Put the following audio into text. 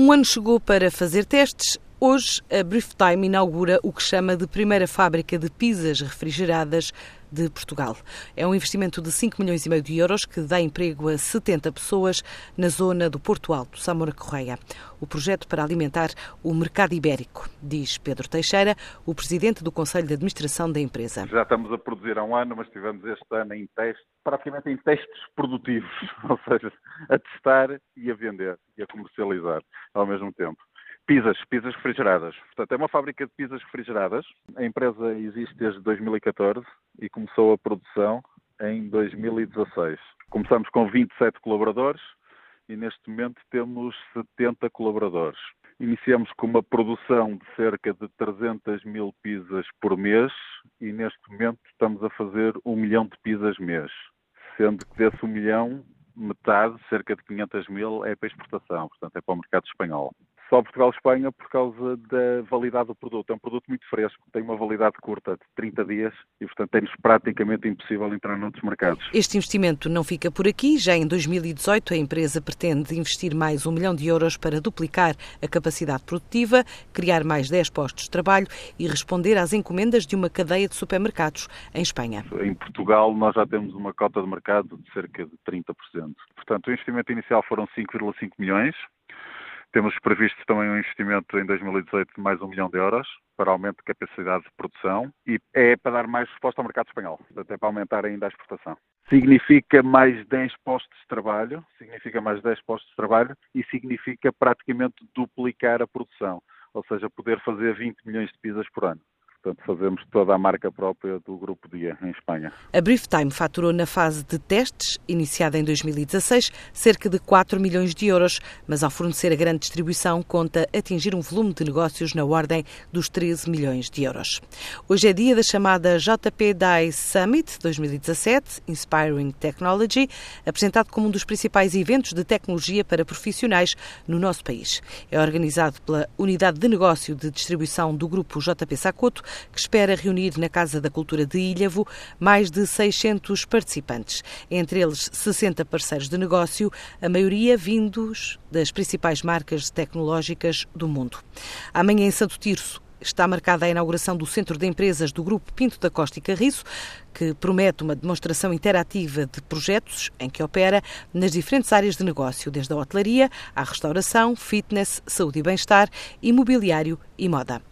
Um ano chegou para fazer testes. Hoje, a Brief Time inaugura o que chama de primeira fábrica de pizzas refrigeradas de Portugal. É um investimento de 5 milhões e meio de euros que dá emprego a 70 pessoas na zona do Porto Alto, Samora Correia. O projeto para alimentar o mercado ibérico, diz Pedro Teixeira, o presidente do Conselho de Administração da empresa. Já estamos a produzir há um ano, mas estivemos este ano em teste, praticamente em testes produtivos, ou seja, a testar e a vender e a comercializar ao mesmo tempo. Pizzas, pizzas refrigeradas. Portanto, é uma fábrica de pizzas refrigeradas. A empresa existe desde 2014 e começou a produção em 2016. Começamos com 27 colaboradores e neste momento temos 70 colaboradores. Iniciamos com uma produção de cerca de 300 mil pizzas por mês e neste momento estamos a fazer um milhão de pizzas mês, sendo que desse um milhão, metade, cerca de 500 mil, é para exportação, portanto é para o mercado espanhol só Portugal e Espanha por causa da validade do produto. É um produto muito fresco, tem uma validade curta de 30 dias e, portanto, é-nos praticamente impossível entrar noutros mercados. Este investimento não fica por aqui. Já em 2018, a empresa pretende investir mais um milhão de euros para duplicar a capacidade produtiva, criar mais 10 postos de trabalho e responder às encomendas de uma cadeia de supermercados em Espanha. Em Portugal, nós já temos uma cota de mercado de cerca de 30%. Portanto, o investimento inicial foram 5,5 milhões. Temos previsto também um investimento em 2018 de mais um milhão de euros para aumento de capacidade de produção e é para dar mais resposta ao mercado espanhol, até para aumentar ainda a exportação. Significa mais 10 postos de trabalho, significa mais 10 postos de trabalho e significa praticamente duplicar a produção, ou seja, poder fazer 20 milhões de pizzas por ano. Portanto, fazemos toda a marca própria do Grupo Dia em Espanha. A Brieftime faturou na fase de testes, iniciada em 2016, cerca de 4 milhões de euros, mas ao fornecer a grande distribuição, conta atingir um volume de negócios na ordem dos 13 milhões de euros. Hoje é dia da chamada JP DAI Summit 2017, Inspiring Technology, apresentado como um dos principais eventos de tecnologia para profissionais no nosso país. É organizado pela Unidade de Negócio de Distribuição do Grupo JP Sacoto que espera reunir na Casa da Cultura de Ilhavo mais de 600 participantes, entre eles 60 parceiros de negócio, a maioria vindos das principais marcas tecnológicas do mundo. Amanhã em Santo Tirso, está marcada a inauguração do Centro de Empresas do Grupo Pinto da Costa e Carriço, que promete uma demonstração interativa de projetos em que opera nas diferentes áreas de negócio, desde a hotelaria à restauração, fitness, saúde e bem-estar, imobiliário e moda.